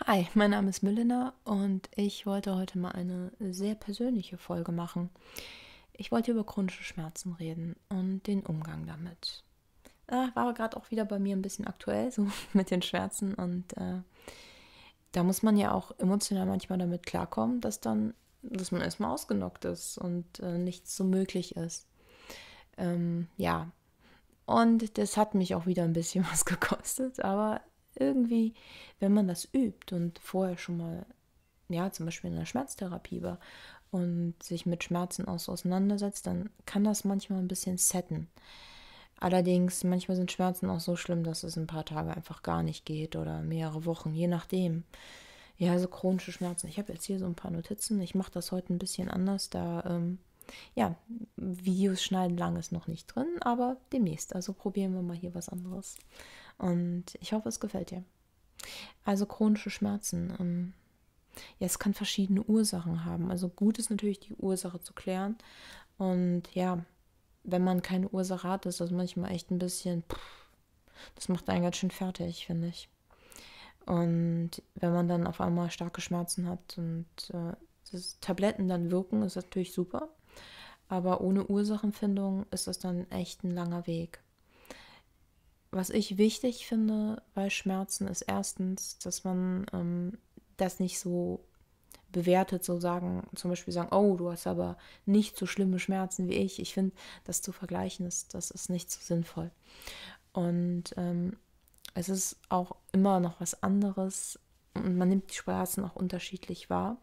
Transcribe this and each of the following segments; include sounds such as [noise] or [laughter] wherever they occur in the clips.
Hi, mein Name ist Milena und ich wollte heute mal eine sehr persönliche Folge machen. Ich wollte über chronische Schmerzen reden und den Umgang damit. Ah, war gerade auch wieder bei mir ein bisschen aktuell, so [laughs] mit den Schmerzen und äh, da muss man ja auch emotional manchmal damit klarkommen, dass dann, dass man erstmal ausgenockt ist und äh, nichts so möglich ist. Ähm, ja, und das hat mich auch wieder ein bisschen [laughs] was gekostet, aber irgendwie, wenn man das übt und vorher schon mal, ja, zum Beispiel in der Schmerztherapie war und sich mit Schmerzen aus auseinandersetzt, dann kann das manchmal ein bisschen setten. Allerdings, manchmal sind Schmerzen auch so schlimm, dass es ein paar Tage einfach gar nicht geht oder mehrere Wochen, je nachdem. Ja, also chronische Schmerzen. Ich habe jetzt hier so ein paar Notizen. Ich mache das heute ein bisschen anders, da, ähm, ja, Videos schneiden lang ist noch nicht drin, aber demnächst. Also probieren wir mal hier was anderes. Und ich hoffe, es gefällt dir. Also chronische Schmerzen. Ähm, ja, es kann verschiedene Ursachen haben. Also gut ist natürlich die Ursache zu klären. Und ja, wenn man keine Ursache hat, ist das manchmal echt ein bisschen, pff, das macht einen ganz schön fertig, finde ich. Und wenn man dann auf einmal starke Schmerzen hat und äh, das Tabletten dann wirken, ist das natürlich super. Aber ohne Ursachenfindung ist das dann echt ein langer Weg was ich wichtig finde bei Schmerzen ist erstens, dass man ähm, das nicht so bewertet, so sagen, zum Beispiel sagen, oh, du hast aber nicht so schlimme Schmerzen wie ich. Ich finde, das zu vergleichen ist, das ist nicht so sinnvoll. Und ähm, es ist auch immer noch was anderes und man nimmt die Schmerzen auch unterschiedlich wahr.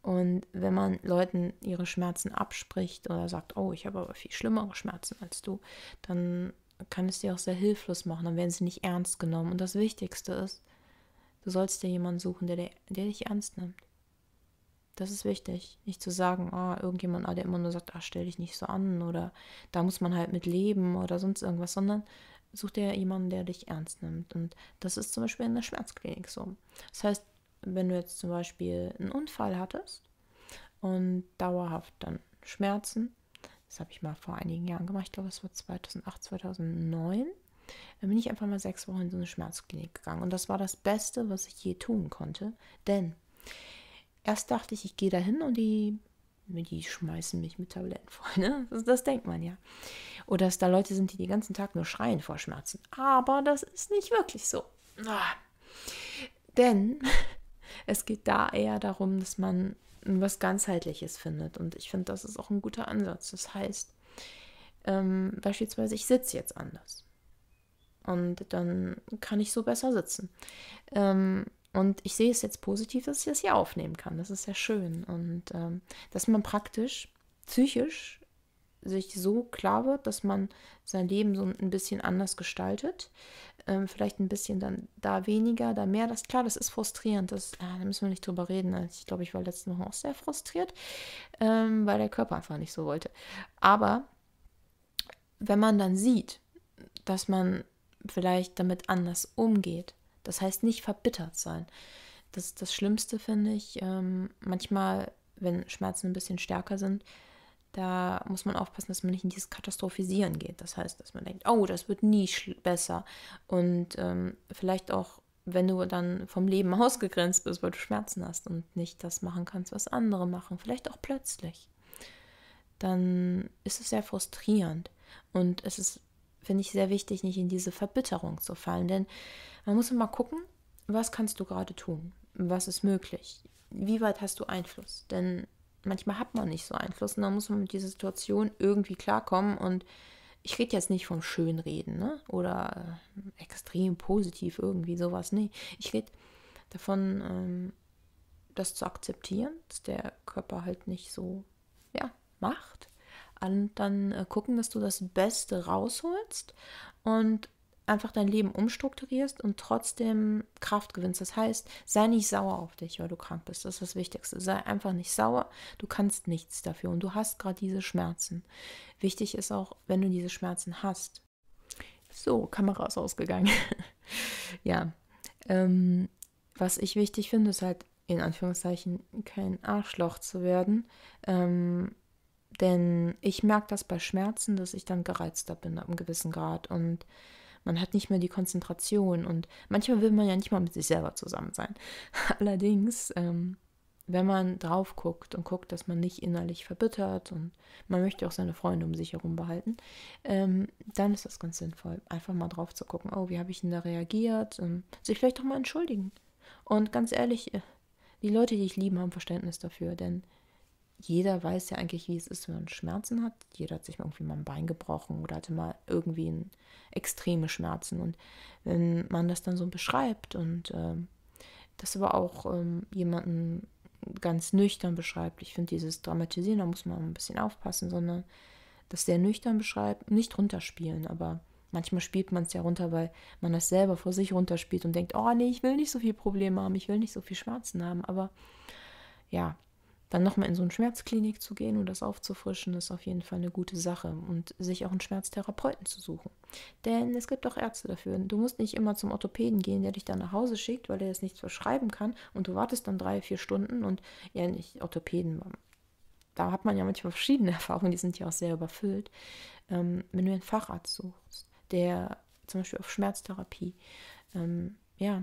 Und wenn man Leuten ihre Schmerzen abspricht oder sagt, oh, ich habe aber viel schlimmere Schmerzen als du, dann kann es dir auch sehr hilflos machen. Dann werden sie nicht ernst genommen. Und das Wichtigste ist, du sollst dir jemanden suchen, der, der, dich ernst nimmt. Das ist wichtig. Nicht zu sagen, ah, irgendjemand, ah, der immer nur sagt, ah, stell dich nicht so an oder da muss man halt mit leben oder sonst irgendwas, sondern such dir jemanden, der dich ernst nimmt. Und das ist zum Beispiel in der Schmerzklinik so. Das heißt, wenn du jetzt zum Beispiel einen Unfall hattest und dauerhaft dann Schmerzen, das habe ich mal vor einigen Jahren gemacht. Ich glaube, es war 2008, 2009. Dann bin ich einfach mal sechs Wochen in so eine Schmerzklinik gegangen. Und das war das Beste, was ich je tun konnte. Denn erst dachte ich, ich gehe da hin und die, die schmeißen mich mit Tabletten voll. Ne? Das, das denkt man ja. Oder dass da Leute sind, die den ganzen Tag nur schreien vor Schmerzen. Aber das ist nicht wirklich so. Ah. Denn [laughs] es geht da eher darum, dass man was ganzheitliches findet. Und ich finde, das ist auch ein guter Ansatz. Das heißt, ähm, beispielsweise, ich sitze jetzt anders. Und dann kann ich so besser sitzen. Ähm, und ich sehe es jetzt positiv, dass ich das hier aufnehmen kann. Das ist sehr schön. Und ähm, dass man praktisch psychisch sich so klar wird, dass man sein Leben so ein bisschen anders gestaltet. Ähm, vielleicht ein bisschen dann da weniger, da mehr. Das klar, das ist frustrierend. Das, ah, da müssen wir nicht drüber reden. Also ich glaube, ich war letzte Woche auch sehr frustriert, ähm, weil der Körper einfach nicht so wollte. Aber wenn man dann sieht, dass man vielleicht damit anders umgeht, das heißt nicht verbittert sein. Das ist das Schlimmste, finde ich. Ähm, manchmal, wenn Schmerzen ein bisschen stärker sind, da muss man aufpassen, dass man nicht in dieses Katastrophisieren geht. Das heißt, dass man denkt, oh, das wird nie besser. Und ähm, vielleicht auch, wenn du dann vom Leben [laughs] ausgegrenzt bist, weil du Schmerzen hast und nicht das machen kannst, was andere machen, vielleicht auch plötzlich, dann ist es sehr frustrierend. Und es ist, finde ich, sehr wichtig, nicht in diese Verbitterung zu fallen. Denn man muss immer gucken, was kannst du gerade tun? Was ist möglich? Wie weit hast du Einfluss? Denn manchmal hat man nicht so Einfluss und dann muss man mit dieser Situation irgendwie klarkommen und ich rede jetzt nicht vom Schönreden ne? oder äh, extrem positiv irgendwie sowas. Nee, ich rede davon, ähm, das zu akzeptieren, dass der Körper halt nicht so, ja, macht. Und dann äh, gucken, dass du das Beste rausholst und einfach dein Leben umstrukturierst und trotzdem Kraft gewinnst. Das heißt, sei nicht sauer auf dich, weil du krank bist. Das ist das Wichtigste. Sei einfach nicht sauer. Du kannst nichts dafür und du hast gerade diese Schmerzen. Wichtig ist auch, wenn du diese Schmerzen hast. So, Kamera ist ausgegangen. [laughs] ja. Ähm, was ich wichtig finde, ist halt in Anführungszeichen kein Arschloch zu werden. Ähm, denn ich merke das bei Schmerzen, dass ich dann gereizter bin ab einem gewissen Grad. Und Man hat nicht mehr die Konzentration und manchmal will man ja nicht mal mit sich selber zusammen sein. [laughs] Allerdings, ähm, wenn man drauf guckt und guckt, dass man nicht innerlich verbittert und man möchte auch seine Freunde um sich herum behalten, ähm, dann ist das ganz sinnvoll, einfach mal drauf zu gucken, oh, wie habe ich denn da reagiert, ähm, sich vielleicht auch mal entschuldigen. Und ganz ehrlich, äh, die Leute, die ich liebe, haben Verständnis dafür, denn jeder weiß ja eigentlich, wie es ist, wenn man Schmerzen hat. Jeder hat sich irgendwie mal ein Bein gebrochen oder hatte mal irgendwie extreme Schmerzen. Und wenn man das dann so beschreibt und ähm, das aber auch ähm, jemanden ganz nüchtern beschreibt, ich finde dieses Dramatisieren, da muss man ein bisschen aufpassen, sondern das sehr nüchtern beschreibt, nicht runterspielen, aber manchmal spielt man es ja runter, weil man das selber vor sich runterspielt und denkt, oh nee, ich will nicht so viel Probleme haben, ich will nicht so viel Schmerzen haben, aber ja, dann nochmal in so eine Schmerzklinik zu gehen und das aufzufrischen, ist auf jeden Fall eine gute Sache. Und sich auch einen Schmerztherapeuten zu suchen. Denn es gibt auch Ärzte dafür. Du musst nicht immer zum Orthopäden gehen, der dich dann nach Hause schickt, weil er das nichts verschreiben kann. Und du wartest dann drei, vier Stunden und ja, nicht Orthopäden. Da hat man ja manchmal verschiedene [laughs] Erfahrungen, die sind ja auch sehr überfüllt. Ähm, wenn du einen Facharzt suchst, der zum Beispiel auf Schmerztherapie ähm, ja,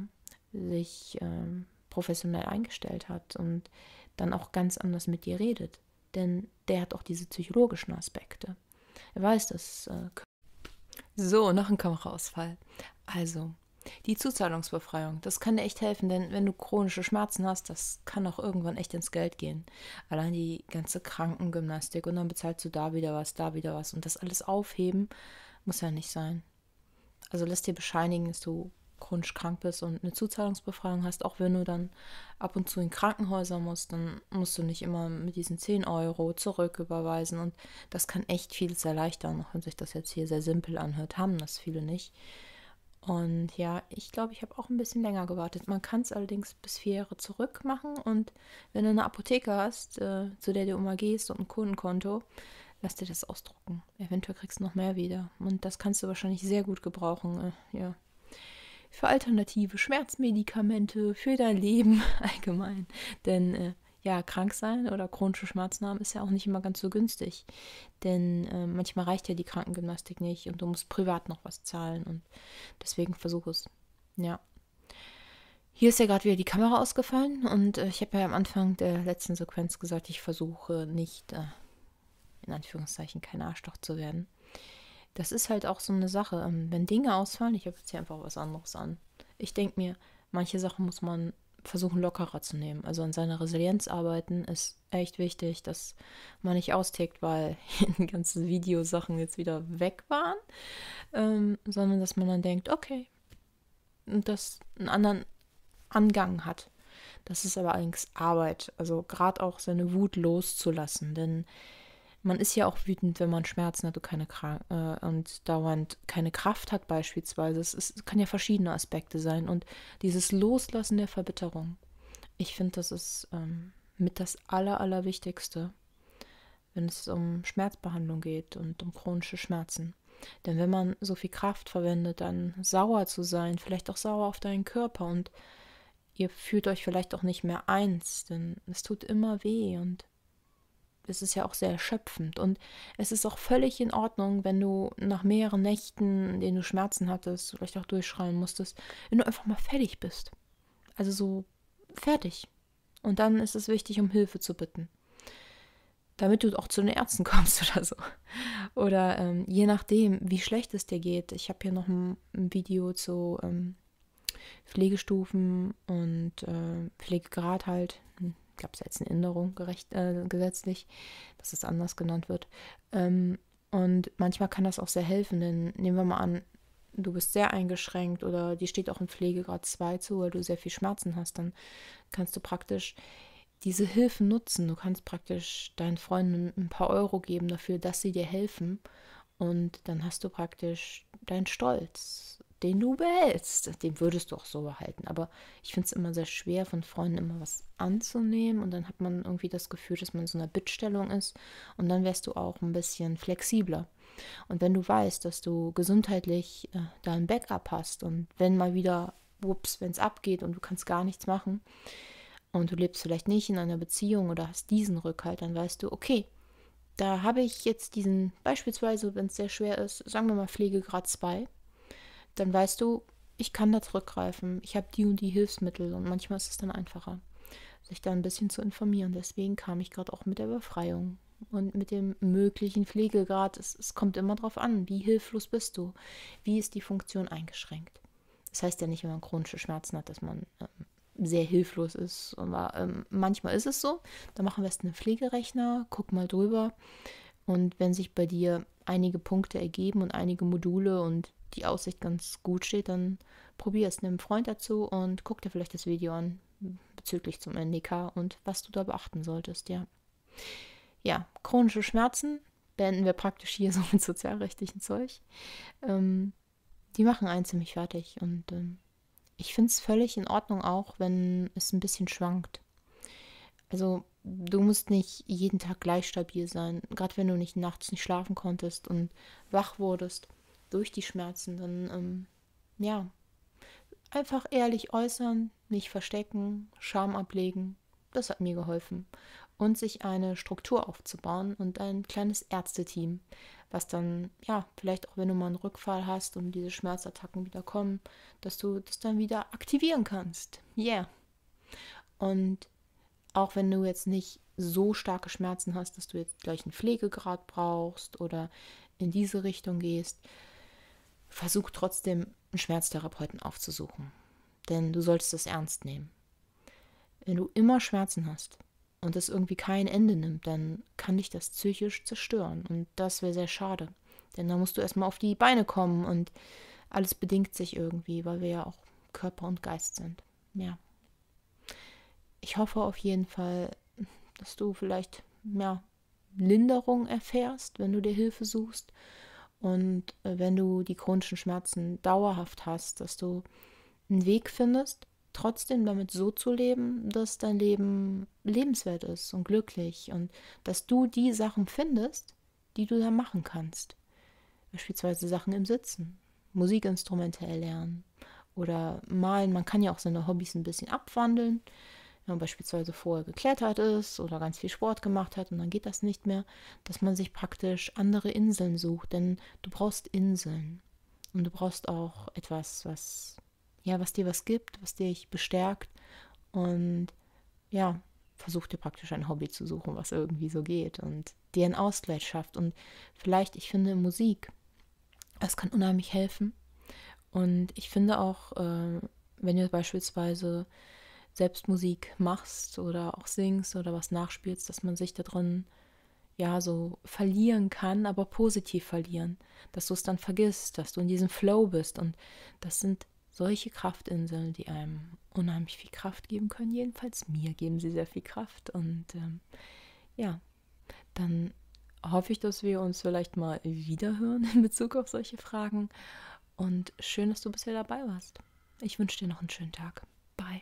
sich ähm, professionell eingestellt hat und dann auch ganz anders mit dir redet. Denn der hat auch diese psychologischen Aspekte. Er weiß das. Äh, so, noch ein Kameraausfall. Also, die Zuzahlungsbefreiung, das kann dir echt helfen, denn wenn du chronische Schmerzen hast, das kann auch irgendwann echt ins Geld gehen. Allein die ganze Krankengymnastik und dann bezahlst du da wieder was, da wieder was und das alles aufheben muss ja nicht sein. Also lass dir bescheinigen, dass du chronisch krank bist und eine Zuzahlungsbefreiung hast, auch wenn du dann ab und zu in Krankenhäuser musst, dann musst du nicht immer mit diesen 10 Euro zurücküberweisen. Und das kann echt vieles erleichtern, auch wenn sich das jetzt hier sehr simpel anhört, haben das viele nicht. Und ja, ich glaube, ich habe auch ein bisschen länger gewartet. Man kann es allerdings bis vier Jahre zurück machen. Und wenn du eine Apotheke hast, äh, zu der du immer gehst und ein Kundenkonto, lass dir das ausdrucken. Eventuell kriegst du noch mehr wieder. Und das kannst du wahrscheinlich sehr gut gebrauchen. Äh, ja, für alternative Schmerzmedikamente, für dein Leben [laughs] allgemein. Denn äh, ja, krank sein oder chronische Schmerzen haben ist ja auch nicht immer ganz so günstig. Denn äh, manchmal reicht ja die Krankengymnastik nicht und du musst privat noch was zahlen und deswegen versuch es. Ja. Hier ist ja gerade wieder die Kamera ausgefallen und äh, ich habe ja am Anfang der letzten Sequenz gesagt, ich versuche nicht, äh, in Anführungszeichen, kein Arschloch zu werden das ist halt auch so eine Sache. Ähm, wenn Dinge ausfallen, ich habe jetzt hier einfach was anderes an. Ich denke mir, manche Sachen muss man versuchen lockerer zu nehmen. Also an seiner Resilienz arbeiten ist echt wichtig, dass man nicht austickt, weil [laughs] die ganzen Videosachen jetzt wieder weg waren, ähm, sondern dass man dann denkt, okay, und das einen anderen Angang hat. Das ist aber allerdings Arbeit, also gerade auch seine Wut loszulassen, denn man ist ja auch wütend, wenn man Schmerzen hat und, keine äh, und dauernd keine Kraft hat beispielsweise. Es, ist, es kann ja verschiedene Aspekte sein. Und dieses Loslassen der Verbitterung, ich finde, das ist ähm, mit das Aller, Allerwichtigste, wenn es um Schmerzbehandlung geht und um chronische Schmerzen. Denn wenn man so viel Kraft verwendet, dann sauer zu sein, vielleicht auch sauer auf deinen Körper und ihr fühlt euch vielleicht auch nicht mehr eins, denn es tut immer weh und es ist ja auch sehr erschöpfend. Und es ist auch völlig in Ordnung, wenn du nach mehreren Nächten, in denen du Schmerzen hattest, vielleicht auch durchschreien musstest, wenn du einfach mal fertig bist. Also so fertig. Und dann ist es wichtig, um Hilfe zu bitten. Damit du auch zu den Ärzten [laughs] kommst oder so. Oder ähm, je nachdem, wie schlecht es dir geht. Ich habe hier noch ein, ein Video zu ähm, Pflegestufen und äh, Pflegegrad halt gab es jetzt eine Änderung gerecht, äh, gesetzlich, dass es anders genannt wird. Ähm, und manchmal kann das auch sehr helfen, denn nehmen wir mal an, du bist sehr eingeschränkt oder die steht auch in Pflegegrad 2 zu, weil du sehr viel Schmerzen hast, dann kannst du praktisch diese Hilfen nutzen. Du kannst praktisch deinen Freunden ein paar Euro geben dafür, dass sie dir helfen. Und dann hast du praktisch deinen Stolz den du behältst. Den würdest du auch so behalten. Aber ich finde es immer sehr schwer, von Freunden immer was anzunehmen. Und dann hat man irgendwie das Gefühl, dass man in so einer Bittstellung ist. Und dann wärst du auch ein bisschen flexibler. Und wenn du weißt, dass du gesundheitlich äh, da ein Backup hast und wenn mal wieder, ups, wenn es abgeht und du kannst gar nichts machen und du lebst vielleicht nicht in einer Beziehung oder hast diesen Rückhalt, dann weißt du, okay, da habe ich jetzt diesen, beispielsweise, wenn es sehr schwer ist, sagen wir mal Pflegegrad 2, dann weißt du, ich kann da zurückgreifen. Ich habe die und die Hilfsmittel und manchmal ist es dann einfacher, sich da ein bisschen zu informieren. Deswegen kam ich gerade auch mit der Befreiung und mit dem möglichen Pflegegrad. Es, es kommt immer darauf an, wie hilflos bist du, wie ist die Funktion eingeschränkt. Das heißt ja nicht, wenn man chronische Schmerzen hat, dass man ähm, sehr hilflos ist. Aber ähm, manchmal ist es so. Da machen wir erst einen Pflegerechner, guck mal drüber. Und wenn sich bei dir einige Punkte ergeben und einige Module und die Aussicht ganz gut steht, dann probier es, einen Freund dazu und guck dir vielleicht das Video an bezüglich zum NDK und was du da beachten solltest, ja. Ja, chronische Schmerzen beenden wir praktisch hier [laughs] so mit sozialrechtlichen Zeug. Ähm, die machen einen ziemlich fertig und ähm, ich finde es völlig in Ordnung auch, wenn es ein bisschen schwankt. Also du musst nicht jeden Tag gleich stabil sein, gerade wenn du nicht nachts nicht schlafen konntest und wach wurdest durch die Schmerzen, dann ähm, ja, einfach ehrlich äußern, nicht verstecken, Scham ablegen. Das hat mir geholfen. Und sich eine Struktur aufzubauen und ein kleines Ärzteteam, was dann, ja, vielleicht auch wenn du mal einen Rückfall hast und diese Schmerzattacken wieder kommen, dass du das dann wieder aktivieren kannst. Yeah. Und auch wenn du jetzt nicht so starke Schmerzen hast, dass du jetzt gleich einen Pflegegrad brauchst oder in diese Richtung gehst, versuch trotzdem einen Schmerztherapeuten aufzusuchen. Denn du solltest das ernst nehmen. Wenn du immer Schmerzen hast und es irgendwie kein Ende nimmt, dann kann dich das psychisch zerstören. Und das wäre sehr schade. Denn da musst du erstmal auf die Beine kommen und alles bedingt sich irgendwie, weil wir ja auch Körper und Geist sind. Ja. Ich hoffe auf jeden Fall, dass du vielleicht mehr Linderung erfährst, wenn du dir Hilfe suchst und äh, wenn du die chronischen Schmerzen dauerhaft hast, dass du einen Weg findest, trotzdem damit so zu leben, dass dein Leben lebenswert ist und glücklich und dass du die Sachen findest, die du da machen kannst. Beispielsweise Sachen im Sitzen, Musikinstrumente erlernen oder malen. Man kann ja auch seine Hobbys ein bisschen abwandeln wenn man beispielsweise vorher geklettert ist oder ganz viel Sport gemacht hat und dann geht das nicht mehr, dass man sich praktisch andere Inseln sucht, denn du brauchst Inseln und du brauchst auch etwas, was ja, was dir was gibt, was dich bestärkt und ja, versuch dir praktisch ein Hobby zu suchen, was irgendwie so geht und dir einen Ausgleich schafft. Und vielleicht, ich finde Musik, das kann unheimlich helfen. Und ich finde auch, äh, wenn ihr beispielsweise selbst Musik machst oder auch singst oder was nachspielst, dass man sich da drin ja so verlieren kann, aber positiv verlieren, dass du es dann vergisst, dass du in diesem Flow bist und das sind solche Kraftinseln, die einem unheimlich viel Kraft geben können. Jedenfalls mir geben sie sehr viel Kraft und ähm, ja, dann hoffe ich, dass wir uns vielleicht mal wiederhören in Bezug auf solche Fragen und schön, dass du bisher dabei warst. Ich wünsche dir noch einen schönen Tag. Bye.